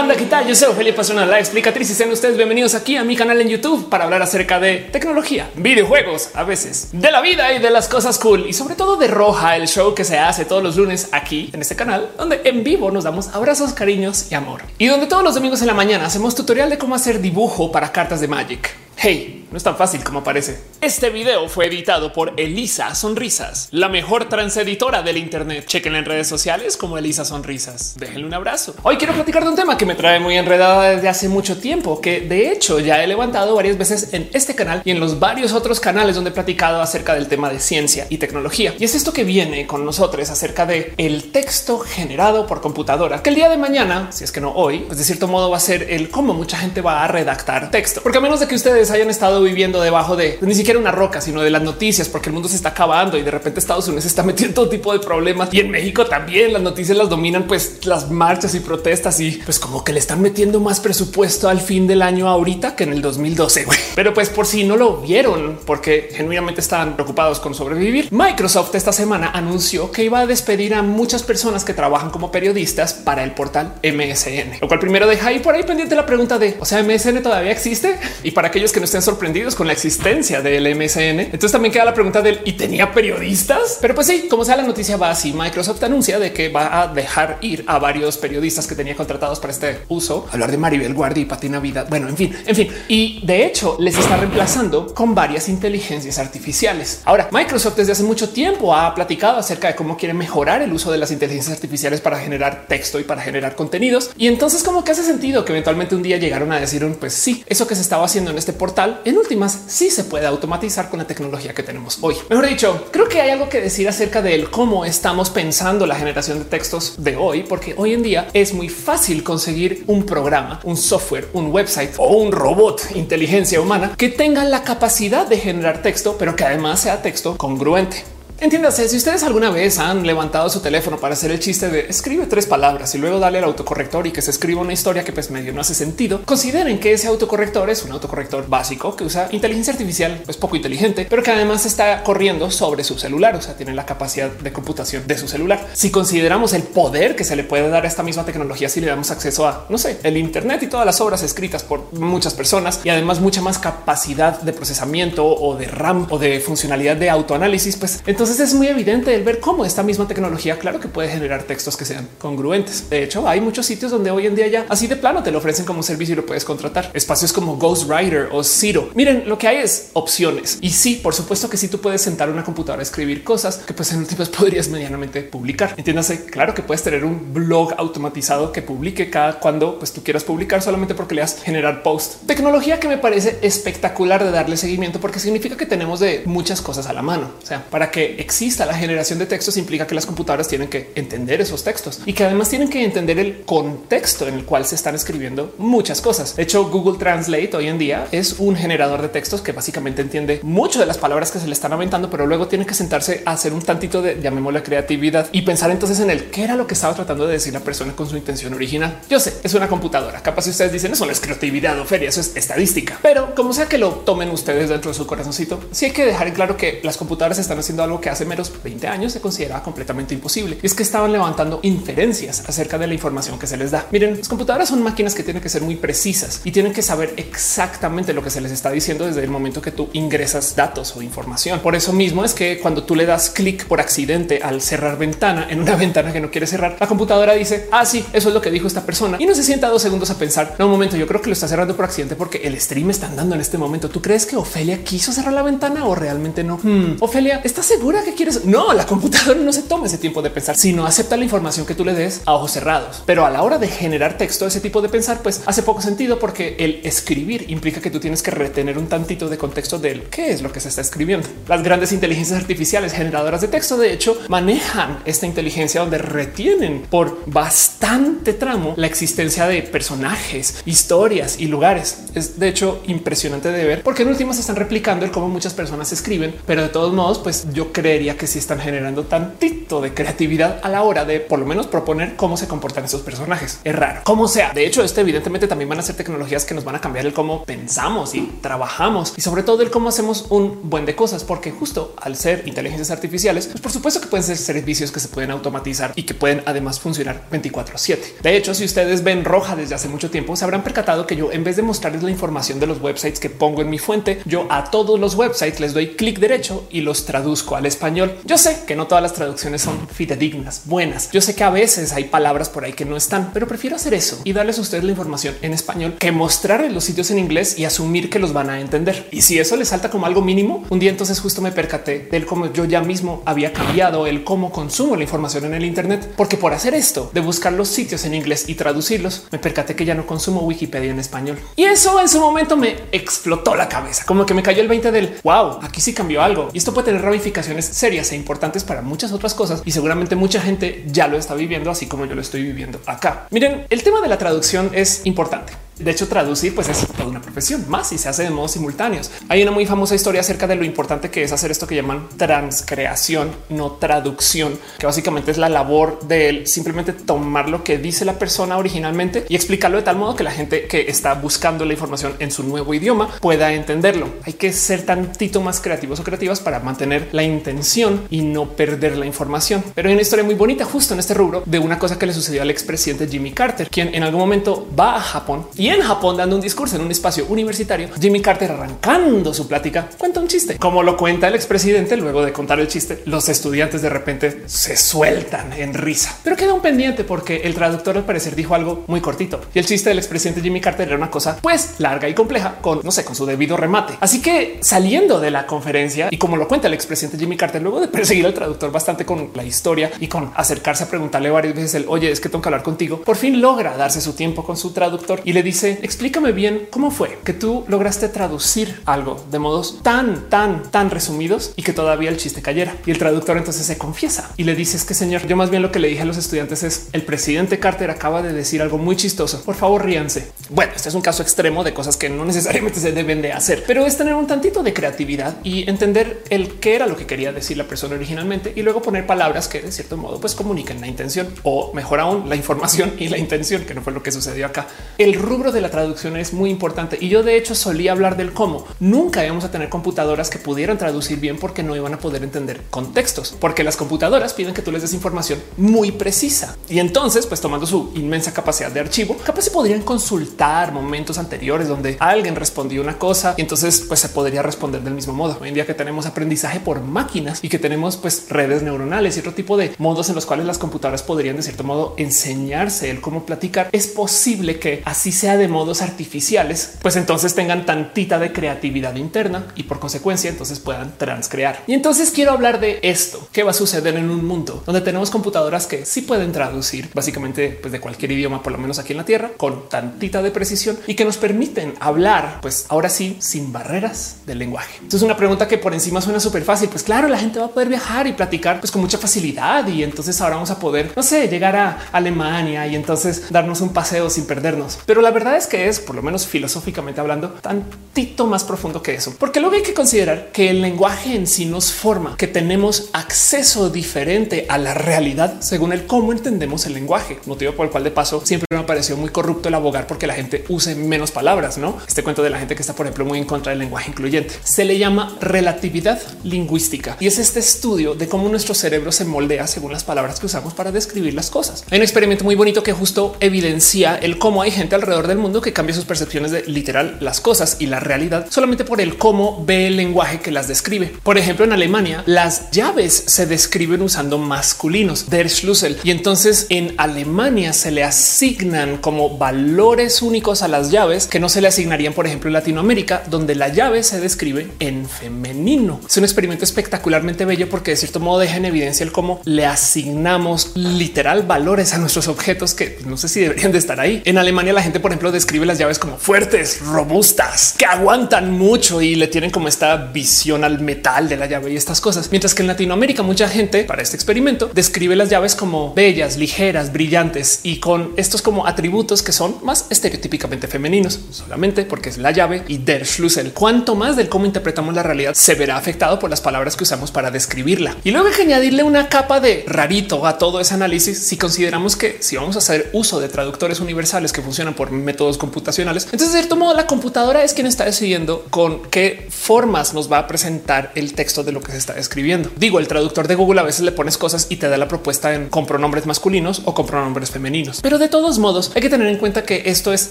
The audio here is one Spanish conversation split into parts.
Banda, ¿qué tal? Yo soy Ophelia Pastrana, la explicatriz y sean ustedes bienvenidos aquí a mi canal en YouTube para hablar acerca de tecnología, videojuegos, a veces, de la vida y de las cosas cool y sobre todo de Roja, el show que se hace todos los lunes aquí en este canal, donde en vivo nos damos abrazos, cariños y amor. Y donde todos los domingos en la mañana hacemos tutorial de cómo hacer dibujo para cartas de Magic. Hey, no es tan fácil como parece. Este video fue editado por Elisa Sonrisas, la mejor transeditora del Internet. Chequen en redes sociales como Elisa Sonrisas. Déjenle un abrazo. Hoy quiero platicar de un tema que me trae muy enredada desde hace mucho tiempo, que de hecho ya he levantado varias veces en este canal y en los varios otros canales donde he platicado acerca del tema de ciencia y tecnología. Y es esto que viene con nosotros acerca de el texto generado por computadora, que el día de mañana, si es que no hoy, pues de cierto modo va a ser el cómo mucha gente va a redactar texto. Porque a menos de que ustedes hayan estado viviendo debajo de ni siquiera una roca, sino de las noticias, porque el mundo se está acabando y de repente Estados Unidos está metiendo todo tipo de problemas y en México también las noticias las dominan, pues las marchas y protestas y pues como que le están metiendo más presupuesto al fin del año ahorita que en el 2012. Pero pues por si no lo vieron, porque genuinamente estaban preocupados con sobrevivir, Microsoft esta semana anunció que iba a despedir a muchas personas que trabajan como periodistas para el portal MSN, lo cual primero deja ahí por ahí pendiente la pregunta de, o sea, MSN todavía existe y para aquellos que no estén sorprendidos sorprendidos con la existencia del MSN. Entonces también queda la pregunta del y tenía periodistas, pero pues sí, como sea la noticia va así. Microsoft anuncia de que va a dejar ir a varios periodistas que tenía contratados para este uso. Hablar de Maribel Guardia y Patina Vida. Bueno, en fin, en fin. Y de hecho les está reemplazando con varias inteligencias artificiales. Ahora, Microsoft desde hace mucho tiempo ha platicado acerca de cómo quiere mejorar el uso de las inteligencias artificiales para generar texto y para generar contenidos. Y entonces como que hace sentido que eventualmente un día llegaron a decir, pues sí, eso que se estaba haciendo en este portal en últimas sí se puede automatizar con la tecnología que tenemos hoy. Mejor dicho, creo que hay algo que decir acerca de cómo estamos pensando la generación de textos de hoy, porque hoy en día es muy fácil conseguir un programa, un software, un website o un robot inteligencia humana que tenga la capacidad de generar texto, pero que además sea texto congruente. Entiéndase, si ustedes alguna vez han levantado su teléfono para hacer el chiste de escribe tres palabras y luego darle al autocorrector y que se escriba una historia que pues medio no hace sentido, consideren que ese autocorrector es un autocorrector básico que usa inteligencia artificial, pues poco inteligente, pero que además está corriendo sobre su celular, o sea, tiene la capacidad de computación de su celular. Si consideramos el poder que se le puede dar a esta misma tecnología, si le damos acceso a, no sé, el Internet y todas las obras escritas por muchas personas y además mucha más capacidad de procesamiento o de RAM o de funcionalidad de autoanálisis, pues entonces entonces es muy evidente el ver cómo esta misma tecnología, claro que puede generar textos que sean congruentes. De hecho, hay muchos sitios donde hoy en día ya así de plano te lo ofrecen como servicio y lo puedes contratar. Espacios como Ghostwriter o Zero. Miren, lo que hay es opciones. Y sí, por supuesto que sí tú puedes sentar una computadora a escribir cosas que pues en últimas podrías medianamente publicar. Entiéndase, claro que puedes tener un blog automatizado que publique cada cuando pues tú quieras publicar solamente porque le das generar post. Tecnología que me parece espectacular de darle seguimiento porque significa que tenemos de muchas cosas a la mano. O sea, para que exista la generación de textos implica que las computadoras tienen que entender esos textos y que además tienen que entender el contexto en el cual se están escribiendo muchas cosas. De hecho, Google Translate hoy en día es un generador de textos que básicamente entiende mucho de las palabras que se le están aventando, pero luego tiene que sentarse a hacer un tantito de llamémosle creatividad y pensar entonces en el qué era lo que estaba tratando de decir la persona con su intención original. Yo sé, es una computadora. Capaz si ustedes dicen eso no es creatividad o feria, eso es estadística, pero como sea que lo tomen ustedes dentro de su corazoncito, sí hay que dejar en claro que las computadoras están haciendo algo que hace menos 20 años se consideraba completamente imposible. Y es que estaban levantando inferencias acerca de la información que se les da. Miren, las computadoras son máquinas que tienen que ser muy precisas y tienen que saber exactamente lo que se les está diciendo desde el momento que tú ingresas datos o información. Por eso mismo es que cuando tú le das clic por accidente al cerrar ventana en una ventana que no quiere cerrar, la computadora dice, ah, eso es lo que dijo esta persona y no se sienta dos segundos a pensar, no, un momento, yo creo que lo está cerrando por accidente porque el stream está andando en este momento. ¿Tú crees que Ofelia quiso cerrar la ventana o realmente no? Hmm. Ofelia, ¿estás segura que quieres? No, la computadora no se toma ese tiempo de pensar, sino acepta la información que tú le des a ojos cerrados. Pero a la hora de generar texto, ese tipo de pensar, pues hace poco sentido porque el escribir implica que tú tienes que retener un tantito de contexto del qué es lo que se está escribiendo. Las grandes inteligencias artificiales generadoras de texto, de hecho, manejan esta inteligencia donde retienen por bastante tramo la existencia de personajes, historias y lugares. Es de hecho impresionante de ver porque en últimas están replicando el cómo muchas personas escriben, pero de todos modos, pues yo creo creería que sí están generando tantito de creatividad a la hora de por lo menos proponer cómo se comportan esos personajes. Es raro. Como sea. De hecho, este evidentemente también van a ser tecnologías que nos van a cambiar el cómo pensamos y trabajamos y sobre todo el cómo hacemos un buen de cosas, porque justo al ser inteligencias artificiales, pues por supuesto que pueden ser servicios que se pueden automatizar y que pueden además funcionar 24 a 7. De hecho, si ustedes ven roja desde hace mucho tiempo, se habrán percatado que yo en vez de mostrarles la información de los websites que pongo en mi fuente, yo a todos los websites les doy clic derecho y los traduzco al español. Yo sé que no todas las traducciones son fidedignas, buenas. Yo sé que a veces hay palabras por ahí que no están, pero prefiero hacer eso y darles a ustedes la información en español que mostrarles los sitios en inglés y asumir que los van a entender. Y si eso les salta como algo mínimo, un día entonces justo me percaté del cómo yo ya mismo había cambiado el cómo consumo la información en el Internet, porque por hacer esto de buscar los sitios en inglés y traducirlos, me percaté que ya no consumo Wikipedia en español. Y eso en su momento me explotó la cabeza, como que me cayó el 20 del wow, aquí sí cambió algo. Y esto puede tener ramificaciones serias e importantes para muchas otras cosas. Y seguramente mucha gente ya lo está viviendo, así como yo lo estoy viviendo acá. Miren, el tema de la traducción es importante. De hecho, traducir pues es toda una profesión más y se hace de modos simultáneos. Hay una muy famosa historia acerca de lo importante que es hacer esto que llaman transcreación, no traducción, que básicamente es la labor de simplemente tomar lo que dice la persona originalmente y explicarlo de tal modo que la gente que está buscando la información en su nuevo idioma pueda entenderlo. Hay que ser tantito más creativos o creativas para mantener la intención y no perder la información. Pero hay una historia muy bonita justo en este rubro de una cosa que le sucedió al expresidente Jimmy Carter, quien en algún momento va a Japón y en Japón dando un discurso en un espacio universitario, Jimmy Carter arrancando su plática cuenta un chiste. Como lo cuenta el expresidente, luego de contar el chiste, los estudiantes de repente se sueltan en risa, pero queda un pendiente porque el traductor al parecer dijo algo muy cortito y el chiste del expresidente Jimmy Carter era una cosa pues larga y compleja con no sé, con su debido remate. Así que saliendo de la conferencia y como lo cuenta el expresidente Jimmy Carter, luego de perseguir al traductor bastante con la historia y con acercarse a preguntarle varias veces el oye, es que tengo que hablar contigo, por fin logra darse su tiempo con su traductor y le dice explícame bien cómo fue que tú lograste traducir algo de modos tan, tan, tan resumidos y que todavía el chiste cayera. Y el traductor entonces se confiesa y le dice es que señor, yo más bien lo que le dije a los estudiantes es el presidente Carter acaba de decir algo muy chistoso. Por favor, ríanse. Bueno, este es un caso extremo de cosas que no necesariamente se deben de hacer, pero es tener un tantito de creatividad y entender el qué era lo que quería decir la persona originalmente y luego poner palabras que de cierto modo pues comuniquen la intención o mejor aún la información y la intención, que no fue lo que sucedió acá. El rubro de la traducción es muy importante. Y yo de hecho solía hablar del cómo. Nunca íbamos a tener computadoras que pudieran traducir bien porque no iban a poder entender contextos, porque las computadoras piden que tú les des información muy precisa. Y entonces pues tomando su inmensa capacidad de archivo, capaz se podrían consultar momentos anteriores donde alguien respondió una cosa y entonces pues se podría responder del mismo modo. Hoy en día que tenemos aprendizaje por máquinas y que tenemos pues redes neuronales y otro tipo de modos en los cuales las computadoras podrían de cierto modo enseñarse el cómo platicar, es posible que así sea de modos artificiales, pues entonces tengan tantita de creatividad interna y por consecuencia entonces puedan transcrear. Y entonces quiero hablar de esto, qué va a suceder en un mundo donde tenemos computadoras que sí pueden traducir básicamente pues de cualquier idioma, por lo menos aquí en la Tierra, con tantita de precisión y que nos permiten hablar, pues ahora sí, sin barreras del lenguaje. Entonces una pregunta que por encima suena súper fácil, pues claro, la gente va a poder viajar y platicar pues con mucha facilidad y entonces ahora vamos a poder, no sé, llegar a Alemania y entonces darnos un paseo sin perdernos. Pero la verdad es que es, por lo menos filosóficamente hablando, tantito más profundo que eso. Porque luego hay que considerar que el lenguaje en sí nos forma, que tenemos acceso diferente a la realidad según el cómo entendemos el lenguaje. Motivo por el cual de paso siempre me pareció muy corrupto el abogar porque la gente use menos palabras, ¿no? Este cuento de la gente que está, por ejemplo, muy en contra del lenguaje incluyente. Se le llama relatividad lingüística y es este estudio de cómo nuestro cerebro se moldea según las palabras que usamos para describir las cosas. Hay un experimento muy bonito que justo evidencia el cómo hay gente alrededor del mundo que cambia sus percepciones de literal las cosas y la realidad solamente por el cómo ve el lenguaje que las describe. Por ejemplo, en Alemania las llaves se describen usando masculinos der Schlüssel y entonces en Alemania se le asignan como valores únicos a las llaves que no se le asignarían, por ejemplo, en Latinoamérica, donde la llave se describe en femenino. Es un experimento espectacularmente bello porque de cierto modo deja en evidencia el cómo le asignamos literal valores a nuestros objetos que no sé si deberían de estar ahí. En Alemania la gente, por ejemplo, describe las llaves como fuertes, robustas, que aguantan mucho y le tienen como esta visión al metal de la llave y estas cosas. Mientras que en Latinoamérica mucha gente para este experimento describe las llaves como bellas, ligeras, brillantes y con estos como atributos que son más estereotípicamente femeninos, solamente porque es la llave y der Schlüssel. Cuanto más del cómo interpretamos la realidad se verá afectado por las palabras que usamos para describirla. Y luego hay que añadirle una capa de rarito a todo ese análisis si consideramos que si vamos a hacer uso de traductores universales que funcionan por métodos computacionales, entonces de cierto modo la computadora es quien está decidiendo con qué formas nos va a presentar el texto de lo que se está escribiendo. Digo, el traductor de Google a veces le pones cosas y te da la propuesta en con pronombres masculinos o con pronombres femeninos. Pero de todos modos hay que tener en cuenta que esto es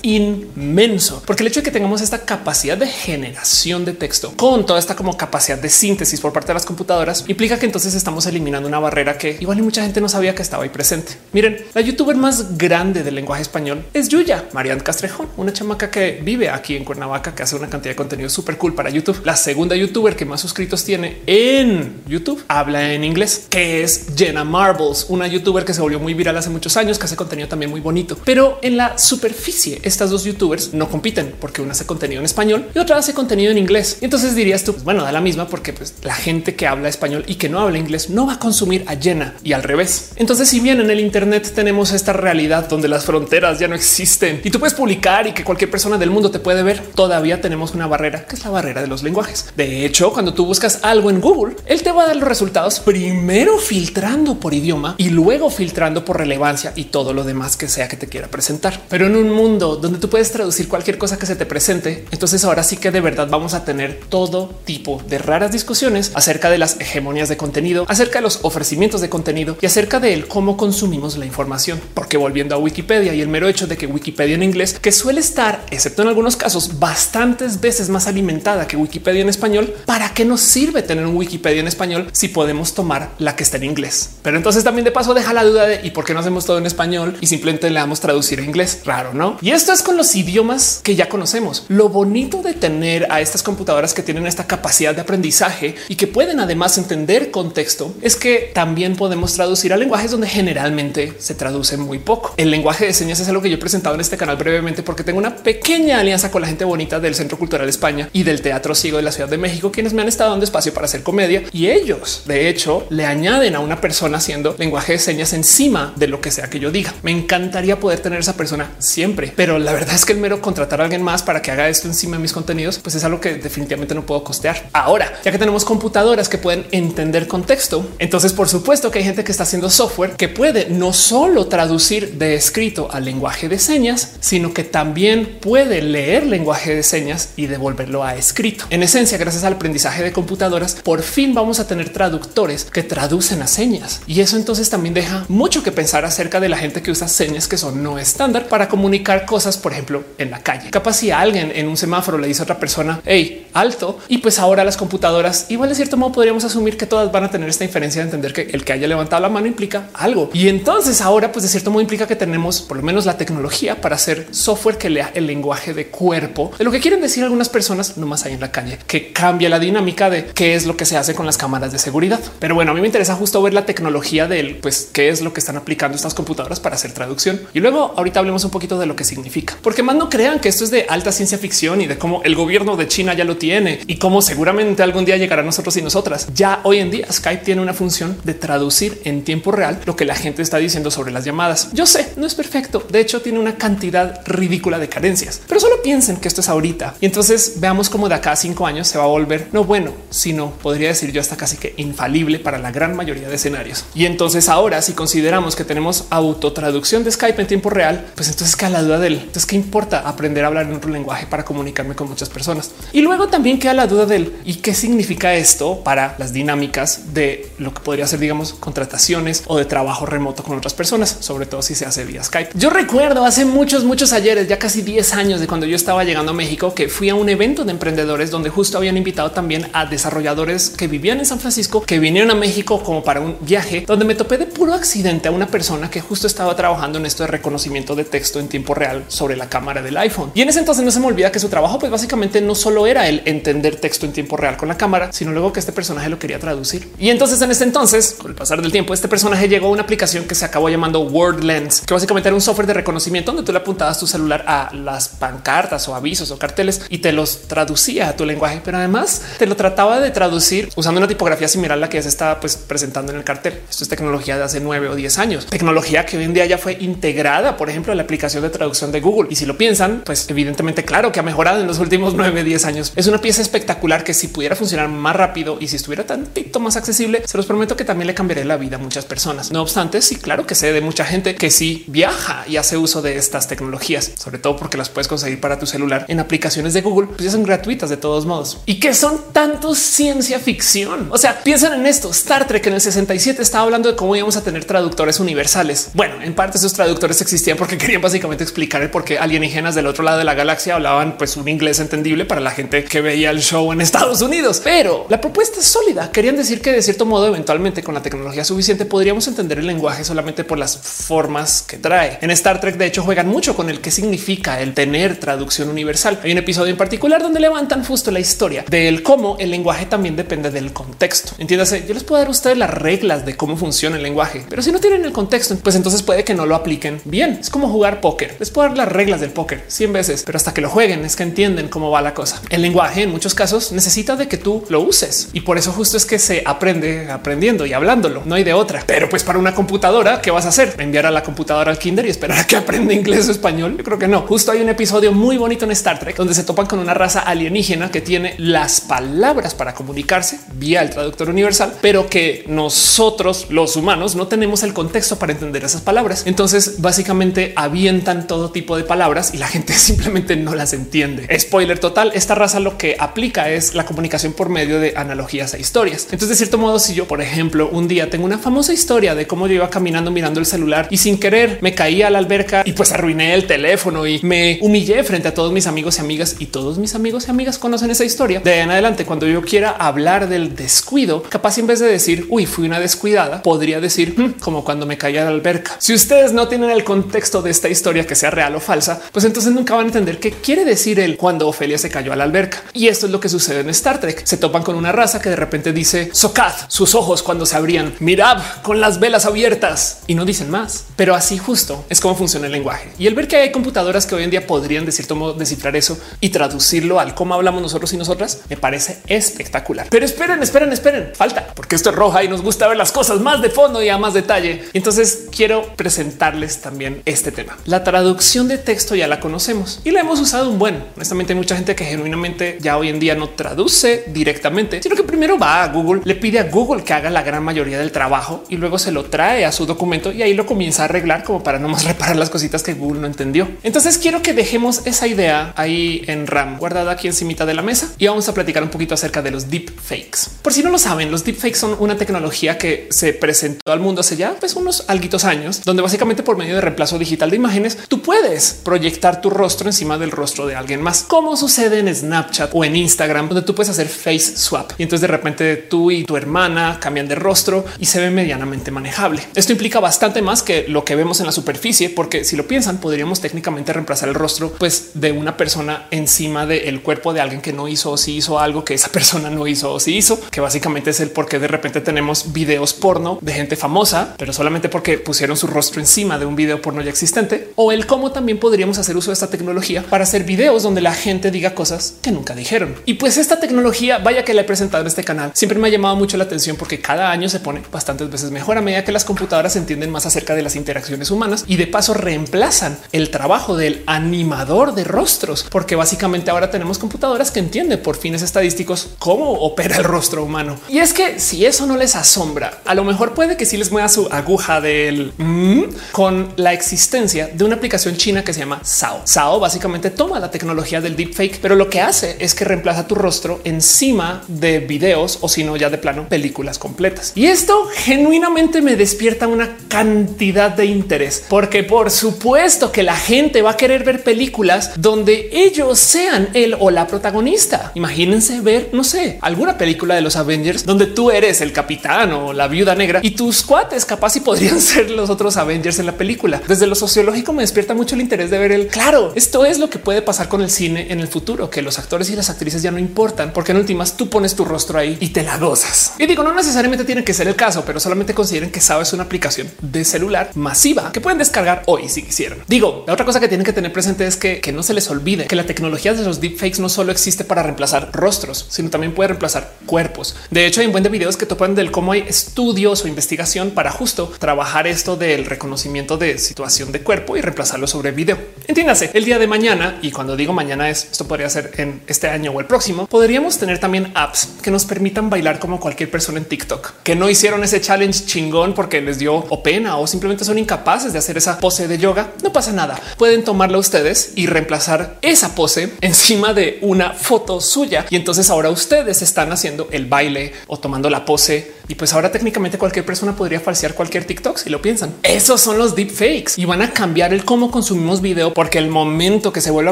inmenso, porque el hecho de que tengamos esta capacidad de generación de texto con toda esta como capacidad de síntesis por parte de las computadoras implica que entonces estamos eliminando una barrera que igual y mucha gente no sabía que estaba ahí presente. Miren, la youtuber más grande del lenguaje español es Yuya, Marian Castrejón, una chamaca que vive aquí en Cuernavaca, que hace una cantidad de contenido súper cool para YouTube. La segunda youtuber que más suscritos tiene en YouTube habla en inglés, que es Jenna Marbles, una youtuber que se volvió muy viral hace muchos años, que hace contenido también muy bonito. Pero en la superficie, estas dos youtubers no compiten porque una hace contenido en español y otra hace contenido en inglés. Y entonces dirías tú, bueno, da la misma porque pues, la gente que habla español y que no habla inglés no va a consumir a Jenna y al revés. Entonces, si bien en el Internet tenemos esta realidad donde las fronteras ya no existen y tú puedes publicar y que cualquier persona del mundo te puede ver, todavía tenemos una barrera que es la barrera de los lenguajes. De hecho, cuando tú buscas algo en Google, él te va a dar los resultados primero filtrando por idioma y luego filtrando por relevancia y todo lo demás que sea que te quiera presentar. Pero en un mundo donde tú puedes traducir cualquier cosa que se te presente, entonces ahora sí que de verdad vamos a tener todo tipo de raras discusiones acerca de las hegemonías de contenido, acerca de los ofrecimientos de contenido y acerca de cómo consumimos la información. Porque volviendo a Wikipedia y el mero hecho de que Wikipedia en inglés, que suele estar, excepto en algunos casos, bastantes veces más alimentada que Wikipedia en español, ¿para qué nos sirve tener un Wikipedia en español si podemos tomar la que está en inglés? Pero entonces también de paso deja la duda de y por qué no hacemos todo en español y simplemente le damos traducir a inglés. Raro, no? Y esto es con los idiomas que ya conocemos. Lo bonito de tener a estas computadoras que tienen esta capacidad de aprendizaje y que pueden además entender contexto es que también podemos traducir a lenguajes donde generalmente se traduce muy poco. El lenguaje de señas es algo que yo he presentado en este canal brevemente porque tengo una pequeña alianza con la gente bonita del Centro Cultural España y del Teatro Ciego de la Ciudad de México, quienes me han estado dando espacio para hacer comedia y ellos de hecho le añaden a una persona haciendo lenguaje de señas encima de lo que sea que yo diga. Me encantaría poder tener esa persona siempre, pero la verdad es que el mero contratar a alguien más para que haga esto encima de mis contenidos, pues es algo que definitivamente no puedo costear. Ahora, ya que tenemos computadoras que pueden entender contexto, entonces por supuesto que hay gente que está haciendo software que puede no solo traducir de escrito al lenguaje de señas, sino que también puede leer lenguaje de señas y devolverlo a escrito. En esencia, gracias al aprendizaje de computadoras, por fin vamos a tener traductores que traducen a señas. Y eso entonces también deja mucho que pensar acerca de la gente que usa señas que son no estándar para comunicar cosas, por ejemplo, en la calle. Capaz si alguien en un semáforo le dice a otra persona, hey, alto, y pues ahora las computadoras, igual de cierto modo podríamos asumir que todas van a tener esta inferencia de entender que el que haya levantado la mano implica algo. Y entonces ahora, pues de cierto modo implica que tenemos por lo menos la tecnología para hacer software que lea el lenguaje de cuerpo de lo que quieren decir algunas personas nomás ahí en la calle, que cambia la dinámica de qué es lo que se hace con las cámaras de seguridad. Pero bueno, a mí me interesa justo ver la tecnología del pues qué es lo que están aplicando estas computadoras para hacer traducción. Y luego ahorita hablemos un poquito de lo que significa, porque más no crean que esto es de alta ciencia ficción y de cómo el gobierno de China ya lo tiene y cómo seguramente algún día llegará a nosotros y nosotras. Ya hoy en día Skype tiene una función de traducir en tiempo real lo que la gente está diciendo sobre las llamadas. Yo sé, no es perfecto. De hecho, tiene una cantidad ridícula de carencias, pero solo piensen que esto es ahorita y entonces veamos cómo de acá a cinco años se va a volver no bueno, sino podría decir yo hasta casi que infalible para la gran mayoría de escenarios. Y entonces ahora, si consideramos que tenemos autotraducción de Skype en tiempo real, pues entonces queda la duda del entonces qué importa aprender a hablar en otro lenguaje para comunicarme con muchas personas. Y luego también queda la duda del y qué significa esto para las dinámicas de lo que podría ser, digamos, contrataciones o de trabajo remoto con otras personas, sobre todo si se hace vía Skype. Yo recuerdo hace muchos, muchos ayeres, ya casi 10 años de cuando yo estaba llegando a México, que fui a un evento de emprendedores donde justo habían invitado también a desarrolladores que vivían en San Francisco, que vinieron a México como para un viaje, donde me topé de puro accidente a una persona que justo estaba trabajando en esto de reconocimiento de texto en tiempo real sobre la cámara del iPhone. Y en ese entonces no se me olvida que su trabajo, pues básicamente no solo era el entender texto en tiempo real con la cámara, sino luego que este personaje lo quería traducir. Y entonces en ese entonces, con el pasar del tiempo, este personaje llegó a una aplicación que se acabó llamando WordLens, que básicamente era un software de reconocimiento donde tú le apuntabas tu celular a las pancartas o avisos o carteles y te los traducía a tu lenguaje, pero además te lo trataba de traducir usando una tipografía similar a la que se estaba pues, presentando en el cartel. Esto es tecnología de hace nueve o diez años, tecnología que hoy en día ya fue integrada, por ejemplo, en la aplicación de traducción de Google. Y si lo piensan, pues evidentemente, claro que ha mejorado en los últimos 9, 10 años. Es una pieza espectacular que si pudiera funcionar más rápido y si estuviera tantito más accesible, se los prometo que también le cambiaría la vida a muchas personas. No obstante, sí, claro que sé de mucha gente que sí viaja y hace uso de estas tecnologías, sobre todo porque las puedes conseguir para tu celular en aplicaciones de Google, pues ya son gratuitas de todos modos y que son tanto ciencia ficción. O sea, piensan en esto. Star Trek en el 67 estaba hablando de cómo íbamos a tener traductores universales. Bueno, en parte esos traductores existían porque querían básicamente explicar el por qué alienígenas del otro lado de la galaxia hablaban pues un inglés entendible para la gente que veía el show en Estados Unidos. Pero la propuesta es sólida. Querían decir que de cierto modo, eventualmente con la tecnología suficiente podríamos entender el lenguaje solamente por las formas que trae. En Star Trek, de hecho, juegan mucho con el que significa el tener traducción universal. Hay un episodio en particular donde levantan justo la historia del cómo el lenguaje también depende del contexto. Entiéndase, yo les puedo dar a ustedes las reglas de cómo funciona el lenguaje, pero si no tienen el contexto, pues entonces puede que no lo apliquen bien. Es como jugar póker. Les puedo dar las reglas del póker 100 veces, pero hasta que lo jueguen es que entienden cómo va la cosa. El lenguaje en muchos casos necesita de que tú lo uses y por eso justo es que se aprende aprendiendo y hablándolo. No hay de otra. Pero pues para una computadora, ¿qué vas a hacer? Enviar a la computadora al kinder y esperar a que aprenda inglés o español. Yo creo que no. Justo hay un episodio muy bonito en Star Trek donde se topan con una raza alienígena que tiene las palabras para comunicarse vía el traductor universal, pero que nosotros los humanos no tenemos el contexto para entender esas palabras. Entonces básicamente avientan todo tipo de palabras y la gente simplemente no las entiende. Spoiler total. Esta raza lo que aplica es la comunicación por medio de analogías e historias. Entonces, de cierto modo, si yo, por ejemplo, un día tengo una famosa historia de cómo yo iba caminando mirando el celular y sin querer me caí a la alberca y pues arruiné el teléfono y me humillé frente a todos mis amigos y amigas y todos mis amigos y amigas conocen esa historia. De ahí en adelante, cuando yo quiera hablar del descuido, capaz en vez de decir uy, fui una descuidada, podría decir "Hmm", como cuando me caí a la alberca. Si ustedes no tienen el contexto de esta historia que sea real o falsa, pues entonces nunca van a entender qué quiere decir él cuando Ofelia se cayó a la alberca. Y esto es lo que sucede en Star Trek. Se topan con una raza que de repente dice Sokad, sus ojos cuando se abrían, mirad con las velas abiertas y no dicen más. Pero así justo es como funciona el lenguaje. Y el ver que hay computadoras que hoy en día podrían de cierto modo descifrar eso y traducirlo al cómo hablamos nosotros y nosotras me parece espectacular. Pero esperen, esperen, esperen, falta porque esto es roja y nos gusta ver las cosas más de fondo y a más detalle. Entonces quiero presentarles también este tema. La traducción de texto ya la conocemos y la hemos usado un buen. Honestamente, hay mucha gente que genuinamente ya hoy en día no traduce directamente, sino que primero va a Google, le pide a Google que haga la gran mayoría del trabajo y luego se lo trae a su documento y ahí lo comienza a arreglar como para no más reparar las cositas que Google no entendió. Entonces quiero que dejemos esa idea ahí en RAM guardada aquí encima de la mesa y vamos a platicar un poquito acerca de los deep fakes. Por si no lo saben, los deep fakes son una tecnología que se presentó al mundo hace ya pues unos alguitos años, donde básicamente por medio de reemplazo digital de imágenes tú puedes proyectar tu rostro encima del rostro de alguien más, como sucede en Snapchat o en Instagram, donde tú puedes hacer face swap y entonces de repente tú y tu hermana cambian de rostro y se ve medianamente manejable. Esto implica bastante más que lo que vemos en la superficie, porque si lo piensan, podríamos técnicamente reemplazar el rostro pues de una persona encima del cuerpo de alguien que no hizo o si hizo algo que esa persona no hizo o si hizo, que básicamente es el por qué de repente tenemos videos porno de gente famosa, pero solamente porque pusieron su rostro encima de un video porno ya existente, o el cómo también podríamos hacer uso de esta tecnología para hacer videos donde la gente diga cosas que nunca dijeron. Y pues esta tecnología, vaya que la he presentado en este canal, siempre me ha llamado mucho la atención porque cada año se pone bastantes veces mejor a medida que las computadoras entienden más acerca de las interacciones humanas y de paso reemplazan el trabajo del animador de rostros, porque básicamente ahora tenemos computadoras que entienden por fines estadísticos cómo opera el rostro humano. Y es que si eso no les asombra, a lo mejor puede que sí les mueva su aguja del mm, con la existencia de una aplicación china que se llama Sao. Sao básicamente toma la tecnología del deepfake, pero lo que hace es que reemplaza tu rostro encima de videos o si no ya de plano películas completas. Y esto genuinamente me despierta una cantidad de interés, porque por supuesto que la gente va a querer ver películas donde ellos sean el o la protagonista. Imagínense ver, no sé, alguna película de los Avengers donde tú eres el capitán o la viuda negra y tus cuates capaz y podrían ser los otros Avengers en la película. Desde lo sociológico me despierta mucho el interés de ver el claro. Esto es lo que puede pasar con el cine en el futuro, que los actores y las actrices ya no importan, porque en últimas tú pones tu rostro ahí y te la gozas. Y digo, no necesariamente tiene que ser el caso, pero solamente consideren que sabes una aplicación de celular masiva que pueden descargar hoy si quisieran. Digo, la otra cosa que tienen que tener presente es que, que no se les olvide que la tecnología de los deepfakes no solo existe para reemplazar rostros, sino también puede reemplazar cuerpos. De hecho, hay un buen de videos que topan del cómo hay estudios o investigación para justo trabajar esto del reconocimiento de situación de cuerpo y reemplazarlo sobre video. Entiéndase, el día de mañana, y cuando digo mañana es, esto podría ser en este año o el próximo, podríamos tener también apps que nos permitan bailar como cualquier persona en TikTok, que no hicieron ese challenge chingón porque les dio o pena o simplemente son incapaces de hacer esa pose de yoga. No pasa nada, pueden tomarla ustedes y reemplazar esa pose encima de una foto suya. Y entonces ahora ustedes están haciendo el baile o tomando la pose. Y pues ahora técnicamente cualquier persona podría falsear cualquier TikTok si lo piensan. Esos son los deepfakes y van a cambiar el cómo consumimos video porque el momento que se vuelva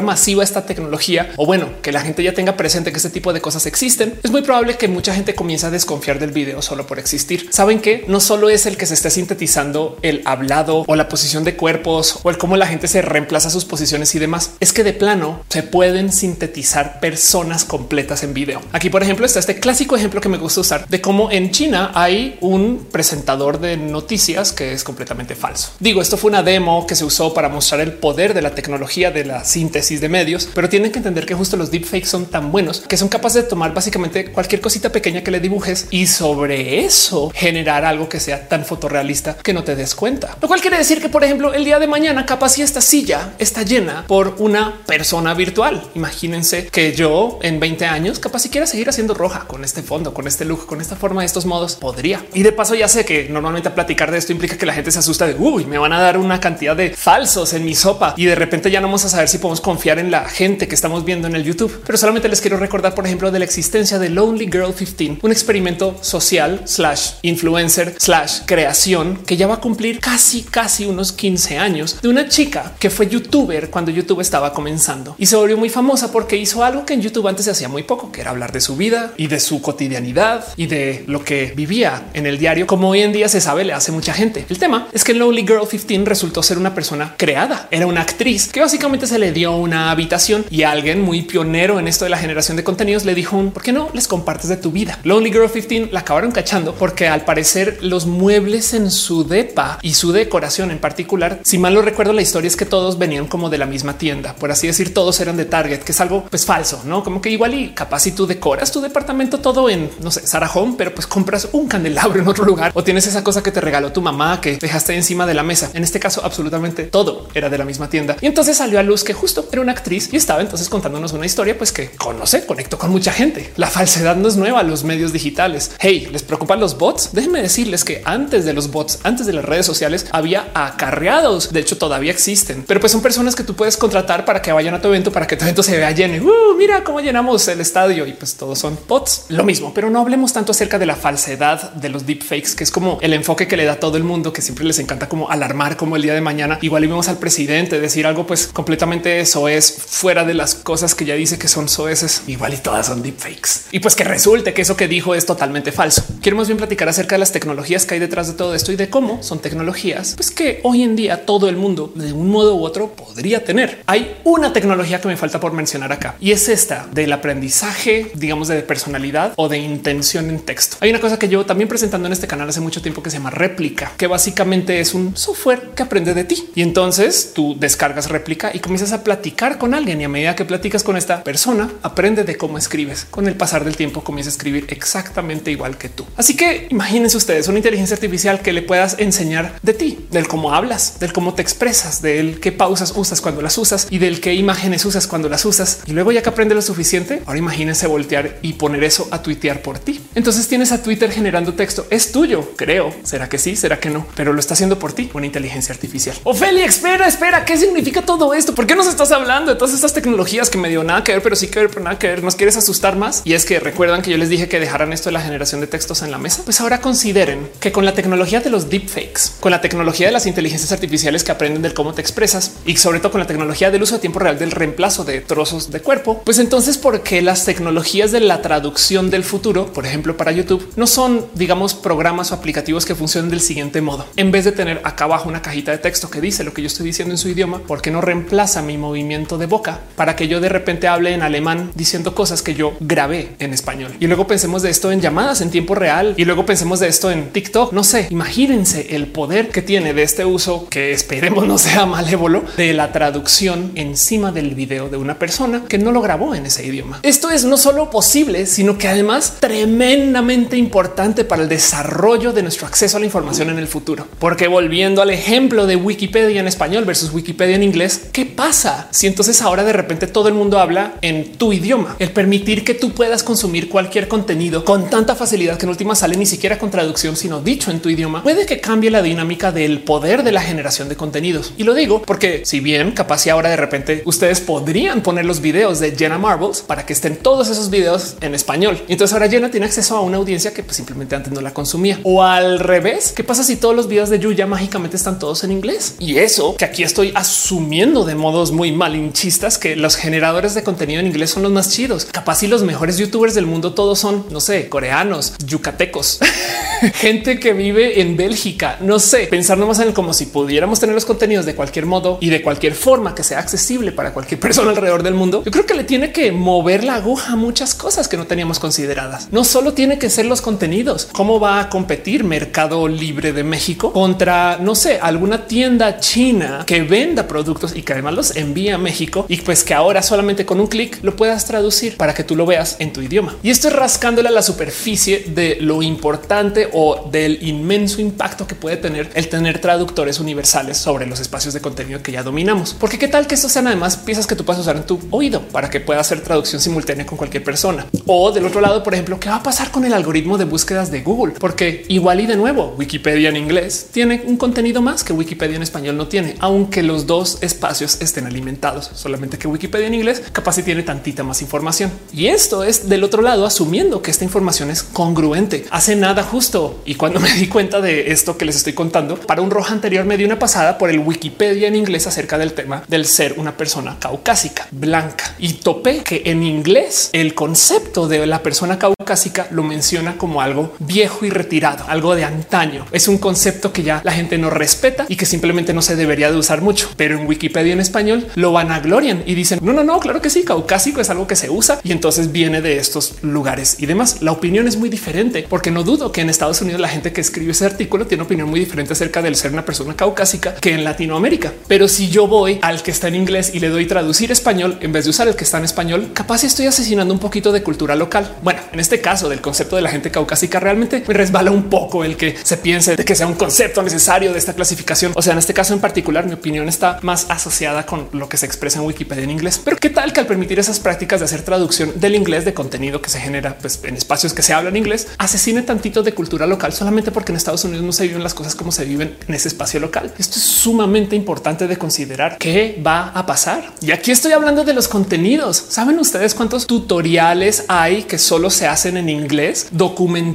masiva esta tecnología o bueno, que la gente ya tenga presente que este tipo de cosas existen, es muy probable que mucha gente comience a desconfiar del video solo por existir. Saben que no solo es el que se está sintetizando el hablado o la posición de cuerpos o el cómo la gente se reemplaza sus posiciones y demás, es que de plano se pueden sintetizar personas completas en video. Aquí, por ejemplo, está este clásico ejemplo que me gusta usar de cómo en China hay un presentador de noticias que es completamente falso. Digo, esto fue una demo que se usó para mostrar el poder de la tecnología de la síntesis de medios, pero tienen que entender que justo los deepfakes son tan buenos que son capaces de tomar básicamente cualquier cosita pequeña que le dibujes y sobre eso generar algo que sea tan fotorrealista que no te des cuenta. Lo cual quiere decir que, por ejemplo, el día de mañana capaz si esta silla está llena por una persona virtual. Imagínense que yo en 20 años capaz si quiera seguir haciendo roja con este fondo, con este look, con esta forma de estos modos, podría. Y de paso ya sé que normalmente platicar de esto implica que la gente se asusta de uy, me van a dar una cantidad de falsos en mi sopa y de repente ya no vamos a saber si podemos confiar en la gente que estamos viendo en el YouTube. Pero solamente les quiero recordar, por ejemplo, de la existencia de Lonely Girl 15, un experimento social slash influencer slash creación que ya va a cumplir casi, casi unos 15 años de una chica que fue youtuber cuando YouTube estaba comenzando y se volvió muy famosa porque hizo algo que en YouTube antes se hacía muy poco, que era hablar de su vida y de su cotidianidad y de lo que vivía en el diario, como hoy en día se sabe, le hace mucha gente. El tema es que Lonely Girl 15 resultó ser una persona creada, era una actriz que básicamente se le dio una habitación y alguien muy pionero en esto de la generación de contenidos le dijo un por qué no les compartes de tu vida. Lonely Girl 15 la acabaron cachando porque al parecer los muebles en su depa y su decoración en particular, si mal lo recuerdo, la historia es que todos venían como de la misma tienda, por así decir, todos eran de Target, que es algo pues falso, no como que igual y capaz si tú decoras tu departamento todo en no sé, Sarah Home, pero pues compras un candelabro en otro lugar o tienes esa cosa que te regaló tu mamá que dejaste encima de la mesa. En este caso, absolutamente todo era de la misma tienda. Y entonces salió a luz que justo era una actriz y estaba entonces contándonos una historia, pues que conoce, conectó con mucha gente. La falsedad no es nueva a los medios digitales. Hey, les preocupan los bots. Déjenme decirles que antes de los bots, antes de las redes sociales, había acarreados. De hecho, todavía existen, pero pues son personas que tú puedes contratar para que vayan a tu evento, para que tu evento se vea lleno. Uh, mira cómo llenamos el estadio y pues todos son bots. Lo mismo, pero no hablemos tanto acerca de la falsedad de los deepfakes, que es como el enfoque que le da todo el mundo, que siempre les encanta como alarmar, como el día de mañana. Igual y vemos al presidente decir algo pues completamente eso es fuera de las cosas que ya dice que son soeces. Igual y todas son deepfakes. Y pues que resulte que eso que dijo es totalmente falso. Queremos bien platicar acerca de las tecnologías que hay detrás de todo esto y de cómo son tecnologías pues que hoy en día todo el mundo de un modo u otro podría tener. Hay una tecnología que me falta por mencionar acá y es esta del aprendizaje, digamos, de personalidad o de intención en texto. Hay una cosa que yo también presentando en este canal hace mucho tiempo que se llama réplica, que básicamente es un software que aprende de ti. Y entonces tú descargas réplica y comienzas a platicar con alguien y a medida que platicas con esta persona, aprende de cómo escribes. Con el pasar del tiempo comienza a escribir exactamente igual que tú. Así que imagínense ustedes una inteligencia artificial que le puedas enseñar de ti, del cómo hablas, del cómo te expresas, del qué pausas usas cuando las usas y del qué imágenes usas cuando las usas. Y luego ya que aprende lo suficiente, ahora imagínense voltear y poner eso a tuitear por ti. Entonces tienes a Twitter generando texto. Es tuyo, creo. ¿Será que sí? ¿Será que no? Pero lo está haciendo por ti, una inteligencia artificial. Ofelia, espera, espera. ¿Qué significa todo esto? ¿Por qué nos estás hablando de todas estas tecnologías que me dio nada que ver, pero sí que ver, pero nada que ver? ¿Nos quieres asustar más? Y es que recuerdan que yo les dije que dejaran esto de la generación de textos en la mesa. Pues ahora consideren que con la tecnología de los deepfakes, con la tecnología de las inteligencias artificiales que aprenden del cómo te expresas y sobre todo con la tecnología del uso a tiempo real del reemplazo de trozos de cuerpo, pues entonces, ¿por qué las tecnologías de la traducción del futuro, por ejemplo, para YouTube, no son, digamos, programas o aplicativos que funcionen del siguiente modo? En vez de tener acá abajo una cajita de texto que dice lo que yo estoy diciendo en su idioma, ¿por qué no reemplaza mi movimiento de boca para que yo de repente hable en alemán diciendo cosas que yo grabé en español? Y luego pensemos de esto en llamadas en tiempo real y luego pensemos de esto en TikTok. No sé, imagínense el poder que tiene de este uso que esperemos no sea malévolo de la traducción encima del video de una persona que no lo grabó en ese idioma. Esto es no solo posible, sino que además tremendamente importante para el desarrollo de nuestro acceso a la información en el futuro. Porque volviendo al ejemplo de Wikipedia en español versus Wikipedia en inglés, ¿qué pasa si entonces ahora de repente todo el mundo habla en tu idioma? El permitir que tú puedas consumir cualquier contenido con tanta facilidad que en última sale ni siquiera con traducción, sino dicho en tu idioma, puede que cambie la dinámica del poder de la generación de contenidos. Y lo digo porque si bien capaz y ahora de repente ustedes podrían poner los videos de Jenna Marbles para que estén todos esos videos en español. Entonces ahora Jenna tiene acceso a una audiencia que pues, simplemente antes no la consumía. O al revés, ¿qué pasa si todos los videos de Yuya mágicamente están todos en inglés? Y eso que aquí estoy asumiendo de modos muy malinchistas que los generadores de contenido en inglés son los más chidos. Capaz y los mejores youtubers del mundo todos son, no sé, coreanos, yucatecos, gente que vive en Bélgica. No sé, pensar nomás en el como si pudiéramos tener los contenidos de cualquier modo y de cualquier forma que sea accesible para cualquier persona alrededor del mundo. Yo creo que le tiene que mover la aguja a muchas cosas que no teníamos consideradas. No solo tiene que ser los contenidos, cómo va a competir Mercado Libre de México contra, no sé, alguna tienda china que venda productos y que además los envía a México y pues que ahora solamente con un clic lo puedas traducir para que tú lo veas en tu idioma. Y esto es rascándole a la superficie de lo importante o del inmenso impacto que puede tener el tener traductores universales sobre los espacios de contenido que ya dominamos. Porque qué tal que estos sean además piezas que tú puedas usar en tu oído para que pueda hacer traducción simultánea con cualquier persona. O del otro lado, por ejemplo, qué va a pasar con el algoritmo de búsquedas de Google, porque igual y de nuevo Wikipedia en inglés tiene un contenido más que Wikipedia en español no tiene, aunque los dos espacios estén alimentados, solamente que Wikipedia en inglés capaz si tiene tantita más información. Y esto es del otro lado, asumiendo que esta información es congruente. Hace nada justo. Y cuando me di cuenta de esto que les estoy contando, para un rojo anterior me di una pasada por el Wikipedia en inglés acerca del tema del ser una persona caucásica, blanca. Y topé que en inglés el concepto de la persona caucásica lo menciona como algo viejo y retirado, algo de antaño. Es un concepto que ya la gente no respeta y que simplemente no se debería de usar mucho. Pero en Wikipedia en español lo van a glorian y dicen no, no, no, claro que sí, caucásico es algo que se usa y entonces viene de estos lugares y demás. La opinión es muy diferente porque no dudo que en Estados Unidos la gente que escribe ese artículo tiene opinión muy diferente acerca del ser una persona caucásica que en Latinoamérica. Pero si yo voy al que está en inglés y le doy traducir español en vez de usar el que está en español, capaz estoy asesinando un poquito de cultura local. Bueno, en este caso del concepto de la gente caucásica realmente me resbala un poco el que se piense de que sea un concepto necesario de esta clasificación. O sea, en este caso en particular, mi opinión está más asociada con lo que se expresa en Wikipedia en inglés. Pero qué tal que al permitir esas prácticas de hacer traducción del inglés de contenido que se genera pues, en espacios que se hablan inglés, asesine tantito de cultura local solamente porque en Estados Unidos no se viven las cosas como se viven en ese espacio local. Esto es sumamente importante de considerar qué va a pasar. Y aquí estoy hablando de los contenidos. ¿Saben ustedes cuántos tutoriales hay que solo se hacen en inglés?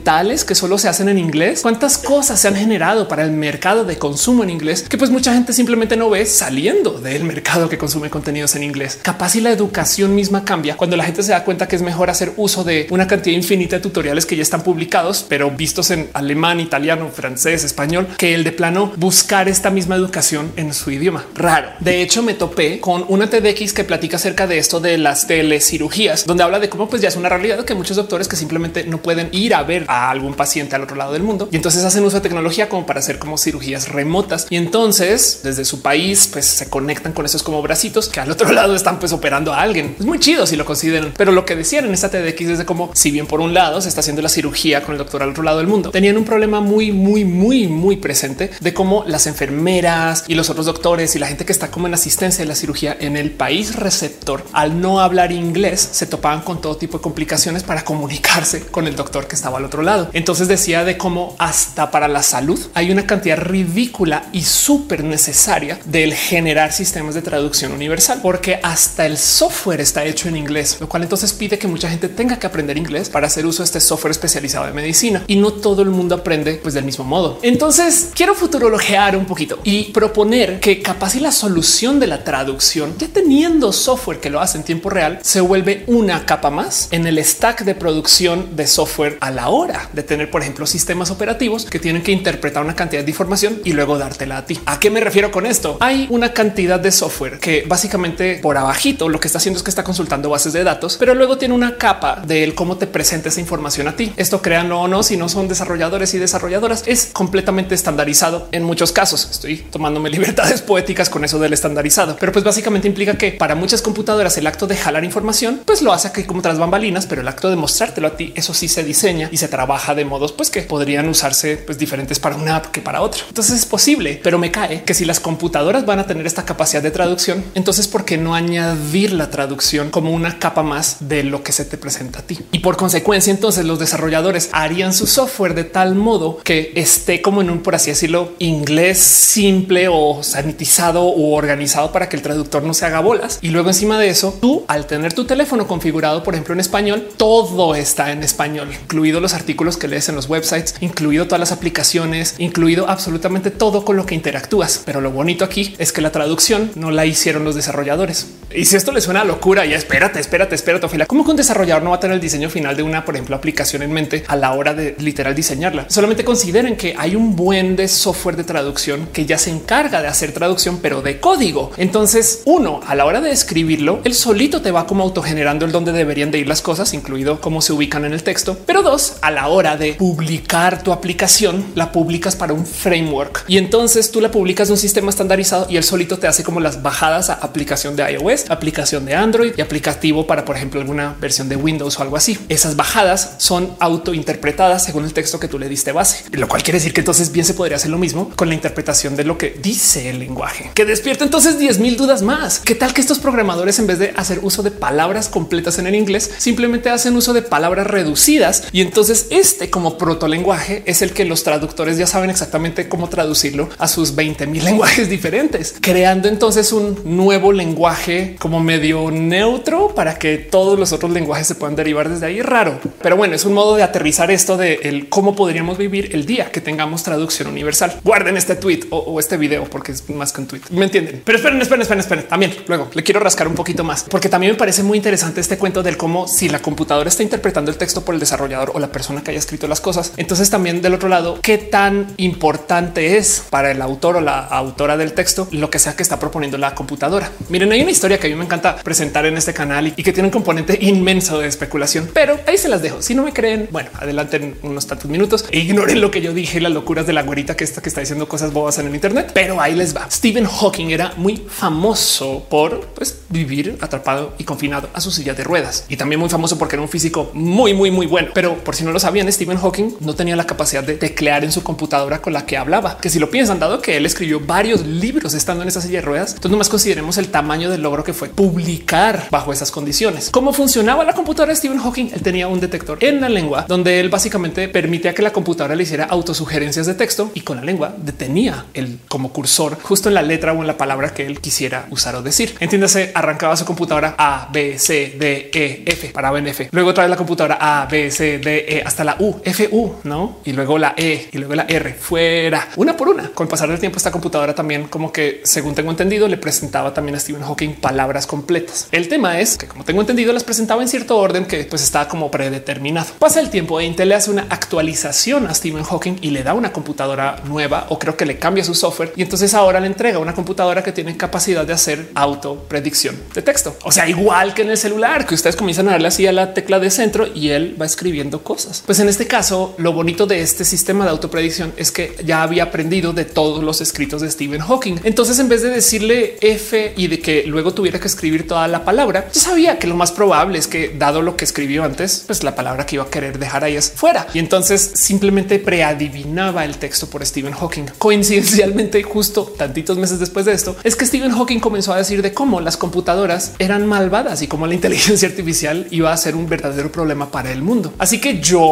Que solo se hacen en inglés. ¿Cuántas cosas se han generado para el mercado de consumo en inglés que pues mucha gente simplemente no ve saliendo del mercado que consume contenidos en inglés? Capaz y la educación misma cambia cuando la gente se da cuenta que es mejor hacer uso de una cantidad infinita de tutoriales que ya están publicados, pero vistos en alemán, italiano, francés, español, que el de plano buscar esta misma educación en su idioma. Raro. De hecho, me topé con una TEDx que platica acerca de esto de las telecirugías, donde habla de cómo pues ya es una realidad que muchos doctores que simplemente no pueden ir a ver a algún paciente al otro lado del mundo. Y entonces hacen uso de tecnología como para hacer como cirugías remotas. Y entonces desde su país pues se conectan con esos como bracitos que al otro lado están pues operando a alguien. Es muy chido si lo consideran, pero lo que decían en esta TEDx es de cómo si bien por un lado se está haciendo la cirugía con el doctor al otro lado del mundo, tenían un problema muy, muy, muy, muy presente de cómo las enfermeras y los otros doctores y la gente que está como en asistencia de la cirugía en el país receptor al no hablar inglés se topaban con todo tipo de complicaciones para comunicarse con el doctor que estaba al otro lado. Entonces decía de cómo hasta para la salud hay una cantidad ridícula y súper necesaria del generar sistemas de traducción universal, porque hasta el software está hecho en inglés, lo cual entonces pide que mucha gente tenga que aprender inglés para hacer uso de este software especializado de medicina y no todo el mundo aprende pues del mismo modo. Entonces quiero futurologear un poquito y proponer que capaz y la solución de la traducción, ya teniendo software que lo hace en tiempo real, se vuelve una capa más en el stack de producción de software a la hora de tener, por ejemplo, sistemas operativos que tienen que interpretar una cantidad de información y luego dártela a ti. ¿A qué me refiero con esto? Hay una cantidad de software que básicamente por abajito lo que está haciendo es que está consultando bases de datos, pero luego tiene una capa del cómo te presenta esa información a ti. Esto créanlo o no, si no son desarrolladores y desarrolladoras, es completamente estandarizado en muchos casos. Estoy tomándome libertades poéticas con eso del estandarizado, pero pues básicamente implica que para muchas computadoras el acto de jalar información pues lo hace aquí como tras bambalinas, pero el acto de mostrártelo a ti, eso sí se diseña y se trabaja de modos pues que podrían usarse pues diferentes para una app que para otra. Entonces es posible, pero me cae que si las computadoras van a tener esta capacidad de traducción, entonces ¿por qué no añadir la traducción como una capa más de lo que se te presenta a ti? Y por consecuencia, entonces los desarrolladores harían su software de tal modo que esté como en un, por así decirlo, inglés simple o sanitizado o organizado para que el traductor no se haga bolas. Y luego encima de eso, tú al tener tu teléfono configurado, por ejemplo, en español, todo está en español, incluido los que lees en los websites, incluido todas las aplicaciones, incluido absolutamente todo con lo que interactúas. Pero lo bonito aquí es que la traducción no la hicieron los desarrolladores. Y si esto le suena a locura, ya espérate, espérate, espérate, Ophelia. ¿Cómo que un desarrollador no va a tener el diseño final de una, por ejemplo, aplicación en mente a la hora de literal diseñarla? Solamente consideren que hay un buen software de traducción que ya se encarga de hacer traducción, pero de código. Entonces, uno, a la hora de escribirlo, el solito te va como autogenerando el donde deberían de ir las cosas, incluido cómo se ubican en el texto. Pero dos, a la hora de publicar tu aplicación, la publicas para un framework y entonces tú la publicas de un sistema estandarizado y el solito te hace como las bajadas a aplicación de iOS, aplicación de Android y aplicativo para, por ejemplo, alguna versión de Windows o algo así. Esas bajadas son auto interpretadas según el texto que tú le diste base, lo cual quiere decir que entonces bien se podría hacer lo mismo con la interpretación de lo que dice el lenguaje, que despierta entonces 10 mil dudas más. ¿Qué tal que estos programadores en vez de hacer uso de palabras completas en el inglés, simplemente hacen uso de palabras reducidas y entonces este como protolenguaje es el que los traductores ya saben exactamente cómo traducirlo a sus 20 mil lenguajes diferentes, creando entonces un nuevo lenguaje como medio neutro para que todos los otros lenguajes se puedan derivar desde ahí. Raro, pero bueno, es un modo de aterrizar esto de el cómo podríamos vivir el día que tengamos traducción universal. Guarden este tweet o, este video porque es más que un tweet. Me entienden, pero esperen, esperen, esperen, esperen. También luego le quiero rascar un poquito más porque también me parece muy interesante este cuento del cómo si la computadora está interpretando el texto por el desarrollador o la persona que haya escrito las cosas. Entonces también del otro lado, qué tan importante es para el autor o la autora del texto lo que sea que está proponiendo la computadora. Miren, hay una historia que a mí me encanta presentar en este canal y, que tiene un componente inmenso de especulación, pero ahí se las dejo. Si no me creen, bueno, adelanten unos tantos minutos e ignoren lo que yo dije, las locuras de la güerita que está que está diciendo cosas bobas en el Internet, pero ahí les va. Stephen Hawking era muy famoso por pues, vivir atrapado y confinado a su silla de ruedas y también muy famoso porque era un físico muy, muy, muy bueno. Pero por si no lo sabían, Stephen Hawking no tenía la capacidad de teclear en su computadora con la que hablaba, que si lo piensan, dado que él escribió varios libros estando en esa silla de ruedas, entonces nomás consideremos el tamaño del logro que fue publicar bajo esas condiciones. ¿Cómo funcionaba la computadora de Stephen Hawking? Él tenía un detector en la lengua donde él básicamente permitía que la computadora le hiciera autosugerencias de texto y con la lengua detenía el como cursor justo en la letra o en la palabra que él quisiera usar o decir. Entiéndase, arrancaba su computadora A, B, C, D, E, F para BNF. Luego trae la computadora A, B, C, D, E hasta la U, F, U, no? Y luego la E y luego la R fuera una por una. Con el pasar del tiempo, esta computadora también, como que según tengo entendido, le presentaba también a Stephen Hawking palabras completas. El tema es que, como tengo entendido, las presentaba en cierto orden que pues estaba como predeterminado. Pasa el tiempo e Intel le hace una actualización a Stephen Hawking y le da una computadora nueva o creo que le cambia su software y entonces ahora le entrega una computadora que tiene capacidad de hacer auto predicción de texto. O sea, igual que en el celular que ustedes comienzan a darle así a la tecla de centro y él va escribiendo cosas. Pues en este caso, lo bonito de este sistema de autopredicción es que ya había aprendido de todos los escritos de Stephen Hawking. Entonces, en vez de decirle F y de que luego tuviera que escribir toda la palabra, yo sabía que lo más probable es que dado lo que escribió antes, pues la palabra que iba a querer dejar ahí es fuera. Y entonces simplemente preadivinaba el texto por Stephen Hawking. Coincidencialmente, justo tantitos meses después de esto, es que Stephen Hawking comenzó a decir de cómo las computadoras eran malvadas y cómo la inteligencia artificial iba a ser un verdadero problema para el mundo. Así que yo,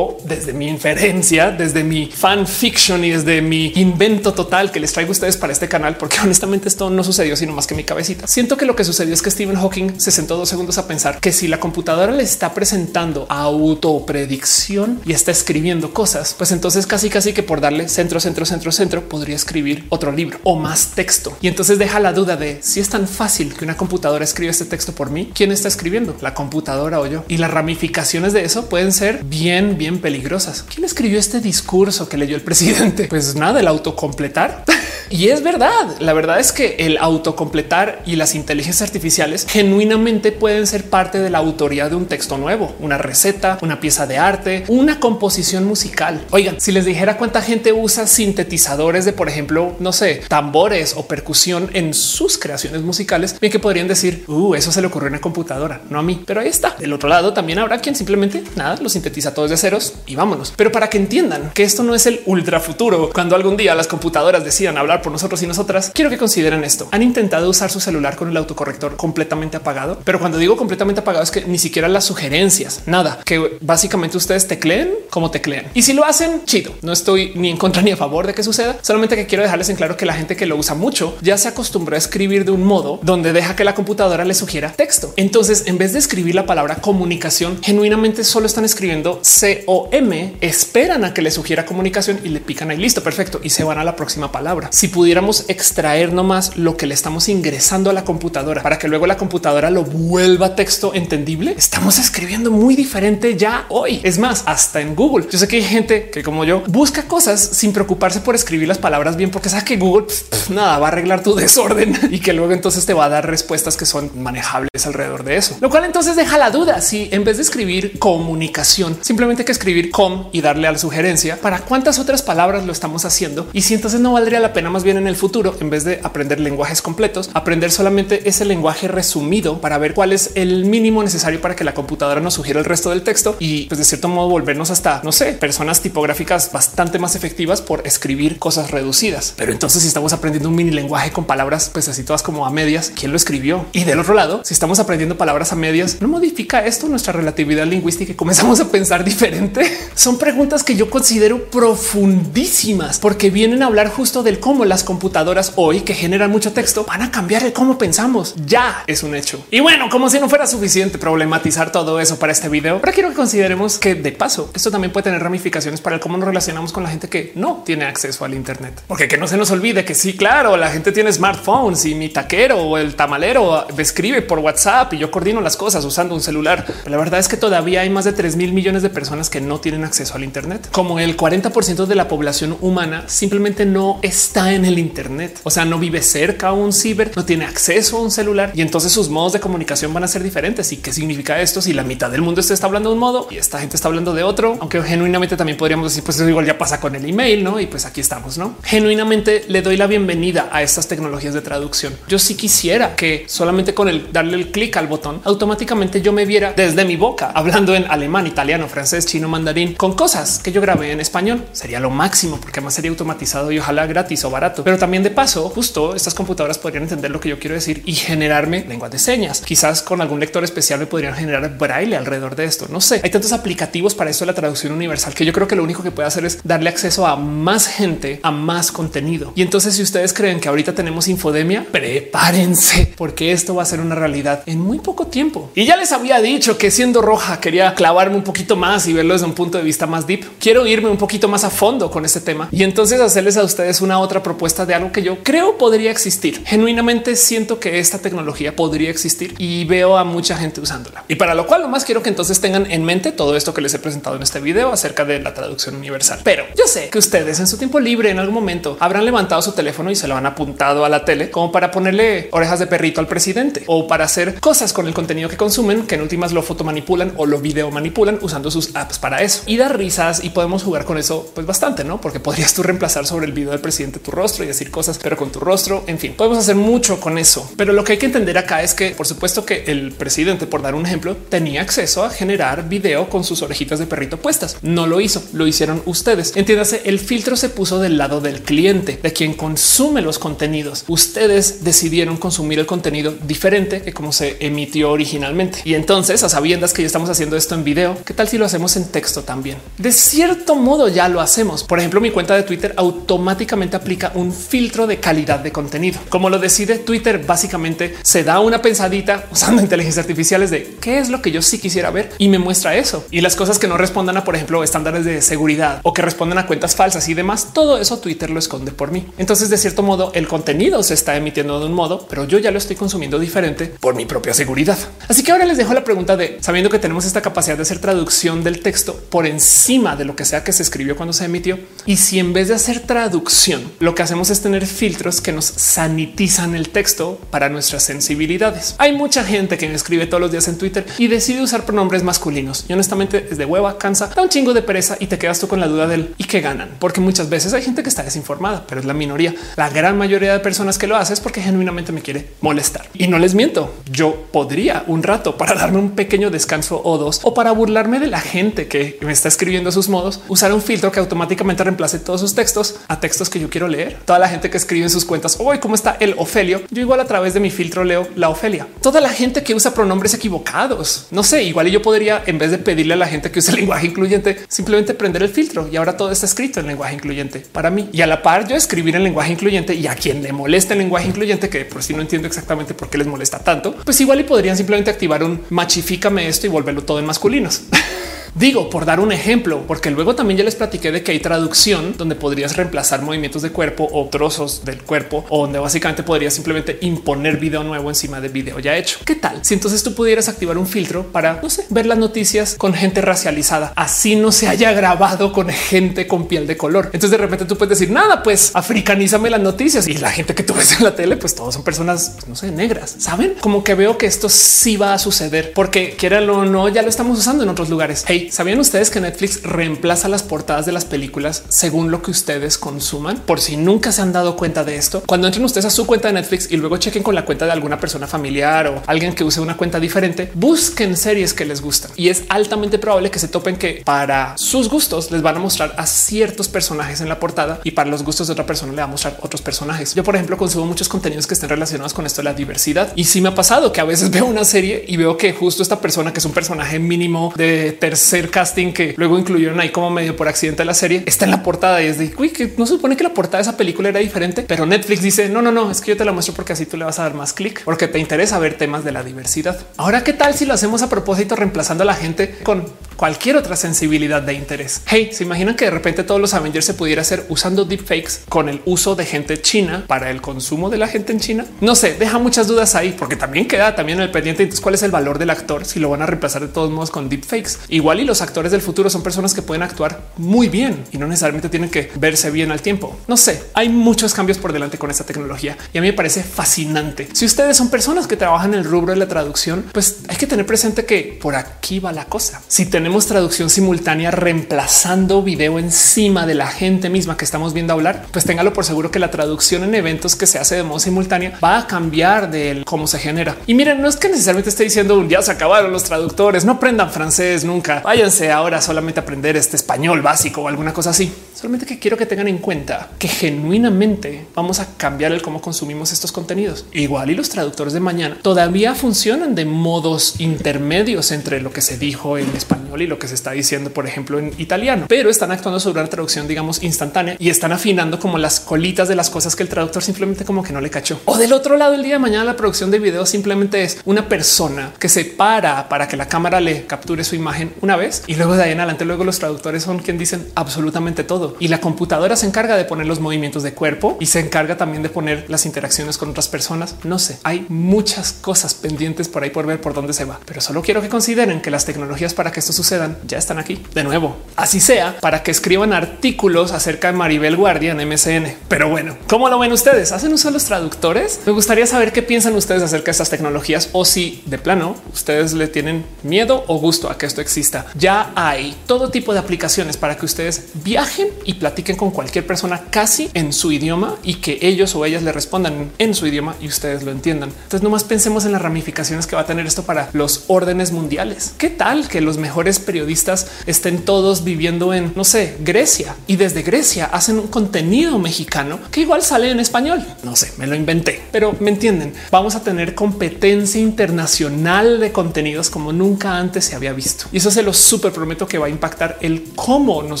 desde mi inferencia, desde mi fan fiction y desde mi invento total que les traigo a ustedes para este canal, porque honestamente esto no sucedió sino más que mi cabecita. Siento que lo que sucedió es que Stephen Hawking se sentó dos segundos a pensar que si la computadora le está presentando autopredicción y está escribiendo cosas, pues entonces casi casi que por darle centro, centro, centro, centro podría escribir otro libro o más texto. Y entonces deja la duda de si es tan fácil que una computadora escriba este texto por mí, quién está escribiendo, la computadora o yo. Y las ramificaciones de eso pueden ser bien, bien peligrosas. ¿Quién escribió este discurso que leyó el presidente? Pues nada, el autocompletar. Y es verdad. La verdad es que el autocompletar y las inteligencias artificiales genuinamente pueden ser parte de la autoría de un texto nuevo, una receta, una pieza de arte, una composición musical. Oigan, si les dijera cuánta gente usa sintetizadores de, por ejemplo, no sé, tambores o percusión en sus creaciones musicales, bien que podrían decir, uh, eso se le ocurrió en una computadora, no a mí. Pero ahí está. Del otro lado también habrá quien simplemente nada, lo sintetiza todos de ceros y vámonos. Pero para que entiendan que esto no es el ultra futuro, cuando algún día las computadoras decidan hablar por nosotros y nosotras, quiero que consideren esto. Han intentado usar su celular con el autocorrector completamente apagado, pero cuando digo completamente apagado es que ni siquiera las sugerencias, nada, que básicamente ustedes tecleen como teclean. Y si lo hacen, chido. No estoy ni en contra ni a favor de que suceda, solamente que quiero dejarles en claro que la gente que lo usa mucho ya se acostumbró a escribir de un modo donde deja que la computadora le sugiera texto. Entonces, en vez de escribir la palabra comunicación, genuinamente solo están escribiendo C O M, esperan a que le sugiera comunicación y le pican ahí listo, perfecto y se van a la próxima palabra. Si pudiéramos extraer nomás lo que le estamos ingresando a la computadora para que luego la computadora lo vuelva texto entendible, estamos escribiendo muy diferente ya hoy. Es más, hasta en Google. Yo sé que hay gente que como yo busca cosas sin preocuparse por escribir las palabras bien, porque sabe que Google nada va a arreglar tu desorden y que luego entonces te va a dar respuestas que son manejables alrededor de eso. Lo cual entonces deja la duda si en vez de escribir comunicación, simplemente que escribir com y darle a la sugerencia para cuántas otras palabras lo estamos haciendo y si entonces no valdría la pena más bien en el futuro, en vez de aprender lenguajes completos, aprender solamente ese lenguaje resumido para ver cuál es el mínimo necesario para que la computadora nos sugiera el resto del texto y pues de cierto modo volvernos hasta, no sé, personas tipográficas bastante más efectivas por escribir cosas reducidas. Pero entonces si estamos aprendiendo un mini lenguaje con palabras pues así todas como a medias, ¿quién lo escribió? Y del otro lado, si estamos aprendiendo palabras a medias, ¿no modifica esto nuestra relatividad lingüística y comenzamos a pensar diferente? Son preguntas que yo considero profundísimas porque vienen a hablar justo del cómo las computadoras hoy que generan mucho texto van a cambiar el cómo pensamos. Ya es un hecho. Y bueno, como si no fuera suficiente problematizar todo eso para este video, pero quiero que consideremos que de paso esto también puede tener ramificaciones para el cómo nos relacionamos con la gente que no tiene acceso al Internet. Porque que no se nos olvide que sí, claro, la gente tiene smartphones y mi taquero o el tamalero me escribe por WhatsApp y yo coordino las cosas usando un celular. La verdad es que todavía hay más de 3 mil millones de personas que no tienen acceso al Internet, como el 40% de la población humana simplemente no está en el Internet. O sea, no vive cerca a un ciber, no tiene acceso a un celular y entonces sus modos de comunicación van a ser diferentes. ¿Y qué significa esto? Si la mitad del mundo está hablando de un modo y esta gente está hablando de otro, aunque genuinamente también podríamos decir, pues eso igual ya pasa con el email, no? Y pues aquí estamos, no? Genuinamente le doy la bienvenida a estas tecnologías de traducción. Yo sí quisiera que solamente con el darle el clic al botón, automáticamente yo me viera desde mi boca hablando en alemán, italiano, francés, chino, mandarín con cosas que yo grabé en español. Sería lo máximo porque además sería automatizado y ojalá gratis o barato. Pero también de paso, justo estas computadoras podrían entender lo que yo quiero decir y generarme lenguas de señas. Quizás con algún lector especial me podrían generar braille alrededor de esto. No sé, hay tantos aplicativos para esto de la traducción universal que yo creo que lo único que puede hacer es darle acceso a más gente, a más contenido. Y entonces si ustedes creen que ahorita tenemos infodemia, prepárense porque esto va a ser una realidad en muy poco tiempo. Y ya les había dicho que siendo roja quería clavarme un poquito más y verlo desde un punto de vista más deep. Quiero irme un poquito más a fondo con este tema y entonces hacerles a ustedes una otra propuesta de algo que yo creo podría existir. Genuinamente siento que esta tecnología podría existir y veo a mucha gente usándola. Y para lo cual lo más quiero que entonces tengan en mente todo esto que les he presentado en este video acerca de la traducción universal. Pero yo sé que ustedes en su tiempo libre en algún momento habrán levantado su teléfono y se lo han apuntado a la tele como para ponerle orejas de perrito al presidente o para hacer cosas con el contenido que consumen, que en últimas lo fotomanipulan o lo video manipulan usando sus apps para eso y dar risas y podemos jugar con eso pues bastante, no? Porque podrías tú reemplazar sobre el video del presidente tu rostro y decir cosas, pero con tu rostro. En fin, podemos hacer mucho con eso. Pero lo que hay que entender acá es que, por supuesto, que el presidente, por dar un ejemplo, tenía acceso a generar video con sus orejitas de perrito puestas. No lo hizo, lo hicieron ustedes. Entiéndase, el filtro se puso del lado del cliente, de quien consume los contenidos. Ustedes decidieron consumir el contenido diferente que como se emitió originalmente. Y entonces, a sabiendas que ya estamos haciendo esto en video, ¿qué tal si lo hacemos en texto también? De cierto modo ya lo hacemos. Por ejemplo, mi cuenta de Twitter automáticamente aplica un filtro de calidad de contenido. Como lo decide Twitter, básicamente se da una pensadita usando inteligencia artificiales de qué es lo que yo sí quisiera ver y me muestra eso. Y las cosas que no respondan a, por ejemplo, estándares de seguridad o que respondan a cuentas falsas y demás, todo eso Twitter lo esconde por mí. Entonces, de cierto modo, el contenido se está emitiendo de un modo, pero yo ya lo estoy consumiendo diferente por mi propia seguridad. Así que ahora les dejo la pregunta de sabiendo que tenemos esta capacidad de hacer traducción del texto por encima de lo que sea que se escribió cuando se emitió. Y si en vez de hacer traducción, lo que hacemos es tener filtros que nos sanitizan el texto para nuestras sensibilidades. Hay mucha gente que me escribe todos los días en Twitter y decide usar pronombres masculinos y honestamente es de hueva, cansa, da un chingo de pereza y te quedas tú con la duda del y qué ganan, porque muchas veces hay gente que está desinformada, pero es la minoría. La gran mayoría de personas que lo hace es porque genuinamente me quiere molestar y no les miento. Yo podría un rato para darme un pequeño descanso o dos o para burlarme de la gente que me está escribiendo sus modos, usar un filtro que automáticamente reemplace todos sus textos a textos que yo quiero leer. Toda la gente que escribe en sus cuentas hoy cómo está el Ofelio. Yo igual a través de mi filtro leo la Ofelia. Toda la gente que usa pronombres equivocados. No sé, igual yo podría en vez de pedirle a la gente que use el lenguaje incluyente, simplemente prender el filtro y ahora todo está escrito en lenguaje incluyente para mí. Y a la par yo escribir en lenguaje incluyente y a quien le molesta el lenguaje incluyente, que por si no entiendo exactamente por qué les molesta tanto, pues igual y podrían simplemente activar un machifícame esto y volverlo todo en masculinos. Digo, por dar un ejemplo, porque luego también ya les platiqué de que hay traducción donde podrías reemplazar movimientos de cuerpo o trozos del cuerpo o donde básicamente podrías simplemente imponer video nuevo encima de video ya hecho. ¿Qué tal? Si entonces tú pudieras activar un filtro para, no sé, ver las noticias con gente racializada, así no se haya grabado con gente con piel de color. Entonces de repente tú puedes decir nada, pues africanízame las noticias y la gente que tú ves en la tele, pues todos son personas, pues, no sé, negras. Saben como que veo que esto sí va a suceder porque quieran o no, ya lo estamos usando en otros lugares. Hey, ¿sabían ustedes que Netflix reemplaza las portadas de las películas según lo que ustedes consuman? Por si nunca se han dado cuenta de esto, cuando entren ustedes a su cuenta de Netflix y luego chequen con la cuenta de alguna persona familiar o alguien que use una cuenta diferente, busquen series que les gustan y es altamente probable que se topen que para sus gustos les van a mostrar a ciertos personajes en la portada y para los gustos de otra persona le va a mostrar otros personajes. Yo, por ejemplo, consumo muchos contenidos que estén relacionados con esto de la diversidad y sí me ha pasado que a veces veo una serie y veo que justo esta persona que es un personaje mínimo de tercer casting que luego incluyeron ahí como medio por accidente la serie está en la portada y es de uy, que no se supone que la portada de esa película era diferente, pero Netflix dice no, no, no, es que yo te la muestro porque así tú le vas a dar más clic porque te interesa ver temas de la diversidad. Ahora, ¿qué tal si lo hacemos a propósito reemplazando a la gente con cualquier otra sensibilidad de interés? Hey, se imaginan que de repente todos los Avengers se pudiera hacer usando deepfakes con el uso de gente china para el consumo de la gente en China? No sé, deja muchas dudas ahí porque también queda también el pendiente. Entonces, ¿cuál es el valor del actor si lo van a reemplazar de todos modos con deepfakes? Igual y los actores del futuro son personas que pueden actuar muy bien y no necesariamente tienen que verse bien al tiempo. No sé, hay muchos cambios por delante con esta tecnología y a mí me parece fascinante. Si ustedes son personas que trabajan en el rubro de la traducción, pues hay que tener presente que por aquí va la cosa. Si tenemos traducción simultánea reemplazando video encima de la gente misma que estamos viendo hablar, pues téngalo por seguro que la traducción en eventos que se hace de modo simultánea va a cambiar de cómo se genera. Y miren, no es que necesariamente esté diciendo ya se acabaron los traductores, no aprendan francés nunca, váyanse ahora solamente aprender este español básico o alguna cosa así. Solamente que quiero que tengan en cuenta que genuinamente vamos a cambiar el cómo consumimos estos contenidos. Igual y los traductores de mañana todavía funcionan de modos intermedios entre lo que se dijo en español y lo que se está diciendo, por ejemplo, en italiano, pero están actuando sobre una traducción, digamos, instantánea y están afinando como las colitas de las cosas que el traductor simplemente como que no le cachó. O del otro lado, el día de mañana la producción de video simplemente es una persona que se para para que la cámara le capture su imagen una vez y luego de ahí en adelante, luego los traductores son quien dicen absolutamente todo y la computadora se encarga de poner los movimientos de cuerpo y se encarga también de poner las interacciones con otras personas. No sé, hay muchas cosas pendientes por ahí por ver por dónde se va, pero solo quiero que consideren que las tecnologías para que esto sucedan ya están aquí de nuevo. Así sea para que escriban artículos acerca de Maribel Guardia en MSN. Pero bueno, ¿cómo lo ven ustedes? ¿Hacen uso de los traductores? Me gustaría saber qué piensan ustedes acerca de estas tecnologías o si de plano ustedes le tienen miedo o gusto a que esto exista. Ya hay todo tipo de aplicaciones para que ustedes viajen y platiquen con cualquier persona casi en su idioma y que ellos o ellas le respondan en su idioma y ustedes lo entiendan. Entonces, nomás pensemos en las ramificaciones que va a tener esto para los órdenes mundiales. ¿Qué tal que los mejores periodistas estén todos viviendo en, no sé, Grecia y desde Grecia hacen un contenido mexicano que igual sale en español? No sé, me lo inventé, pero me entienden. Vamos a tener competencia internacional de contenidos como nunca antes se había visto. Y eso se lo súper prometo que va a impactar el cómo nos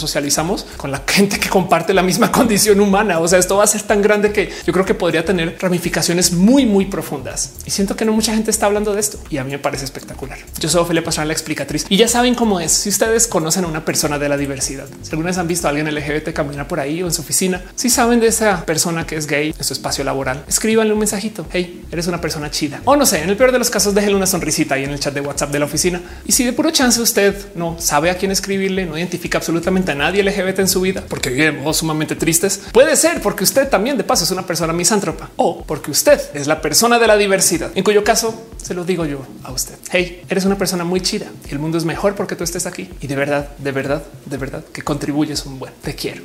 socializamos con la gente que comparte la misma condición humana. O sea, esto va a ser tan grande que yo creo que podría tener ramificaciones muy, muy profundas. Y siento que no mucha gente está hablando de esto y a mí me parece espectacular. Yo soy Ophelia Pastrana, la explicatriz y ya saben cómo es. Si ustedes conocen a una persona de la diversidad, si alguna vez han visto a alguien LGBT caminar por ahí o en su oficina, si saben de esa persona que es gay en su espacio laboral, escríbanle un mensajito. Hey, eres una persona chida. O no sé, en el peor de los casos, déjenle una sonrisita ahí en el chat de WhatsApp de la oficina. Y si de puro chance usted no sabe a quién escribirle, no identifica absolutamente a nadie LGBT en su vida porque vivimos sumamente tristes, puede ser porque usted también de paso es una persona misántropa o porque usted es la persona de la diversidad, en cuyo caso se lo digo yo a usted. Hey, eres una persona muy chida y el mundo es mejor porque tú estés aquí y de verdad, de verdad, de verdad que contribuyes un buen. Te quiero.